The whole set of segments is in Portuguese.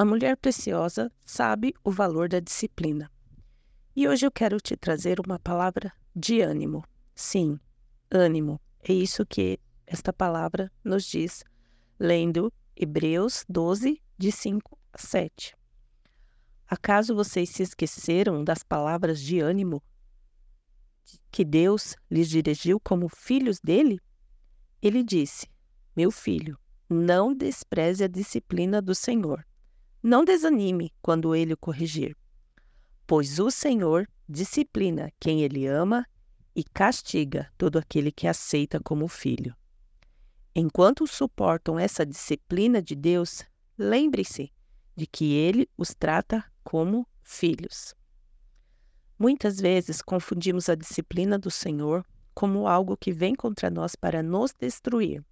A mulher preciosa sabe o valor da disciplina. E hoje eu quero te trazer uma palavra de ânimo. Sim, ânimo. É isso que esta palavra nos diz, lendo Hebreus 12, de 5 a 7. Acaso vocês se esqueceram das palavras de ânimo que Deus lhes dirigiu como filhos dele? Ele disse: Meu filho, não despreze a disciplina do Senhor não desanime quando ele o corrigir, pois o Senhor disciplina quem ele ama e castiga todo aquele que aceita como filho. Enquanto suportam essa disciplina de Deus, lembre-se de que ele os trata como filhos. Muitas vezes confundimos a disciplina do Senhor como algo que vem contra nós para nos destruir.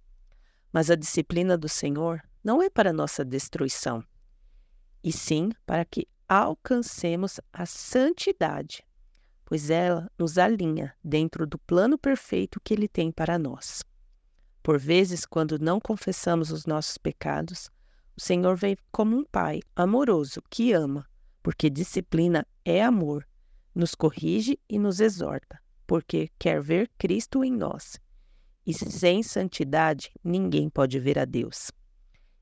Mas a disciplina do Senhor não é para nossa destruição e sim para que alcancemos a santidade, pois ela nos alinha dentro do plano perfeito que Ele tem para nós. Por vezes, quando não confessamos os nossos pecados, o Senhor vem como um pai amoroso que ama, porque disciplina é amor, nos corrige e nos exorta, porque quer ver Cristo em nós. E sem santidade ninguém pode ver a Deus.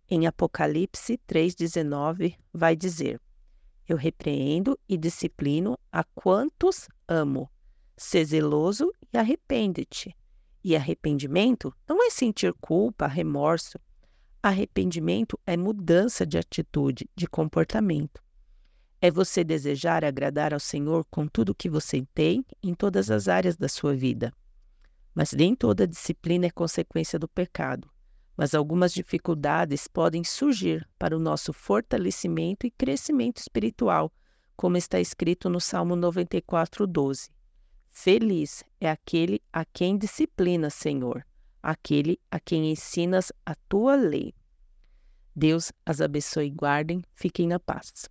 Em Apocalipse 3,19, vai dizer: Eu repreendo e disciplino a quantos amo. Sê zeloso e arrepende-te. E arrependimento não é sentir culpa, remorso. Arrependimento é mudança de atitude, de comportamento. É você desejar agradar ao Senhor com tudo que você tem em todas as áreas da sua vida. Mas nem toda disciplina é consequência do pecado mas algumas dificuldades podem surgir para o nosso fortalecimento e crescimento espiritual, como está escrito no Salmo 94, 12. Feliz é aquele a quem disciplina, Senhor, aquele a quem ensinas a tua lei. Deus as abençoe e guardem, fiquem na paz.